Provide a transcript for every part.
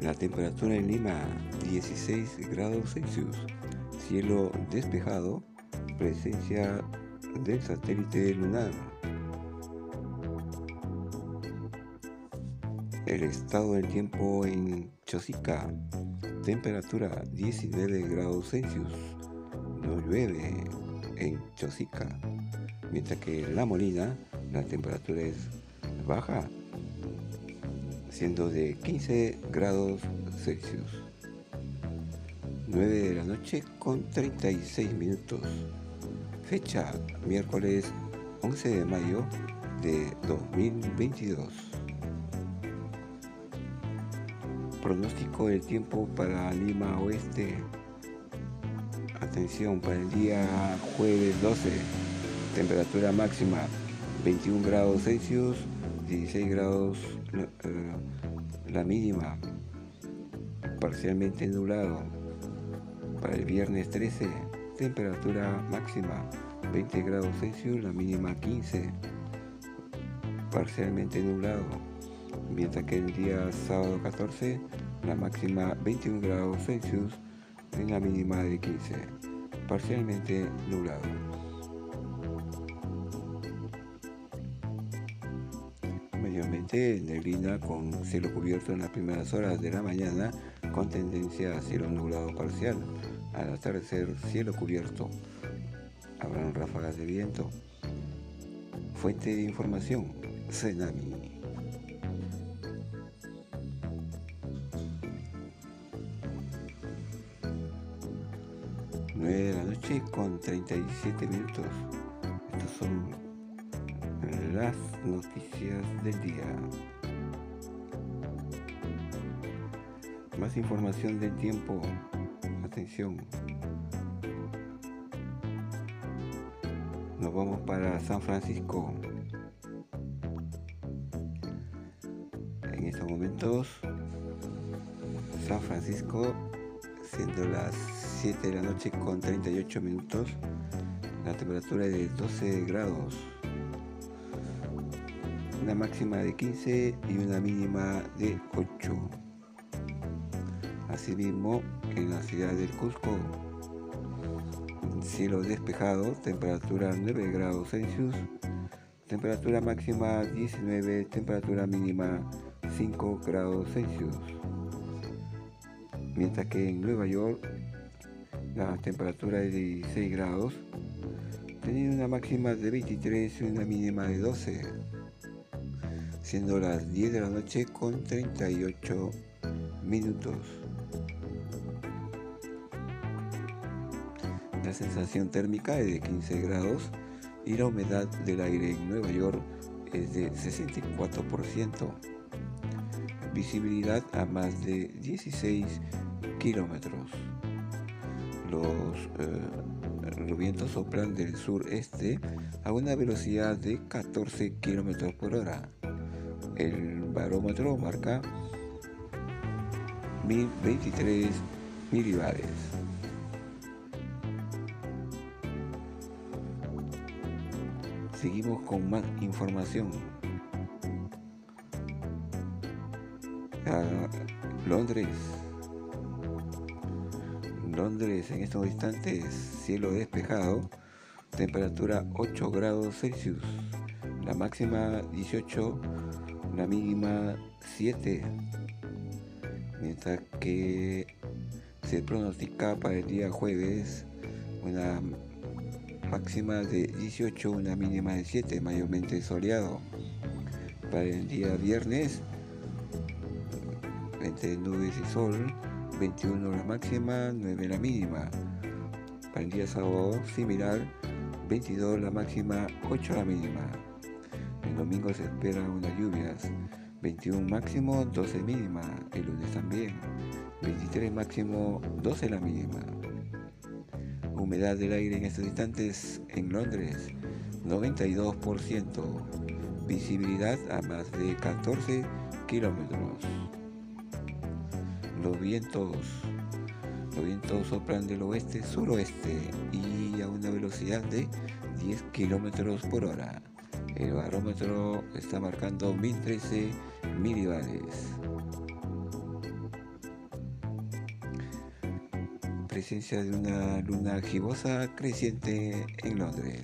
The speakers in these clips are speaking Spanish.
La temperatura en Lima 16 grados Celsius. Cielo despejado. Presencia del satélite lunar. El estado del tiempo en Chosica. Temperatura 19 grados Celsius. No llueve en Chosica. Mientras que en La Molina la temperatura es baja siendo de 15 grados Celsius. 9 de la noche con 36 minutos. Fecha miércoles 11 de mayo de 2022. Pronóstico del tiempo para Lima Oeste. Atención para el día jueves 12. Temperatura máxima 21 grados Celsius, 16 grados eh, la mínima parcialmente nublado. Para el viernes 13, temperatura máxima 20 grados Celsius, la mínima 15, parcialmente nublado. Mientras que el día sábado 14, la máxima 21 grados Celsius, en la mínima de 15, parcialmente nublado. Neblina con cielo cubierto en las primeras horas de la mañana con tendencia a cielo nublado parcial. Al atardecer, cielo cubierto. Habrán ráfagas de viento. Fuente de información, Cenami. 9 de la noche con 37 minutos. Estos son las noticias del día. Más información del tiempo. Atención. Nos vamos para San Francisco. En estos momentos, San Francisco, siendo las 7 de la noche con 38 minutos, la temperatura es de 12 grados una máxima de 15 y una mínima de 8. Asimismo, en la ciudad del Cusco, cielo despejado, temperatura 9 grados Celsius, temperatura máxima 19, temperatura mínima 5 grados Celsius. Mientras que en Nueva York la temperatura es de 16 grados, teniendo una máxima de 23 y una mínima de 12 siendo las 10 de la noche con 38 minutos. La sensación térmica es de 15 grados y la humedad del aire en Nueva York es de 64%. Visibilidad a más de 16 kilómetros. Los, eh, los, vientos soplan del sureste a una velocidad de 14 kilómetros por hora el barómetro marca 1023 milibares. Seguimos con más información. Londres. Londres en estos instantes, cielo despejado, temperatura 8 grados Celsius, la máxima 18 la mínima 7, mientras que se pronostica para el día jueves una máxima de 18, una mínima de 7, mayormente soleado. Para el día viernes, entre nubes y sol, 21 la máxima, 9 la mínima. Para el día sábado, similar, 22 la máxima, 8 la mínima. El domingo se esperan unas lluvias. 21 máximo, 12 mínima. El lunes también. 23 máximo, 12 la mínima. Humedad del aire en estos instantes en Londres, 92%. Visibilidad a más de 14 kilómetros. Los vientos, los vientos soplan del oeste-suroeste y a una velocidad de 10 kilómetros por hora. El barómetro está marcando 1013 milibares. Presencia de una luna gibosa creciente en Londres.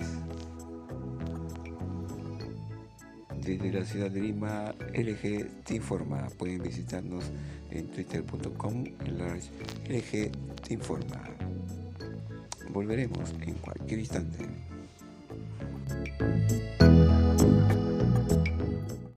Desde la ciudad de Lima, LG te informa. Pueden visitarnos en twitter.com LG te informa. Volveremos en cualquier instante.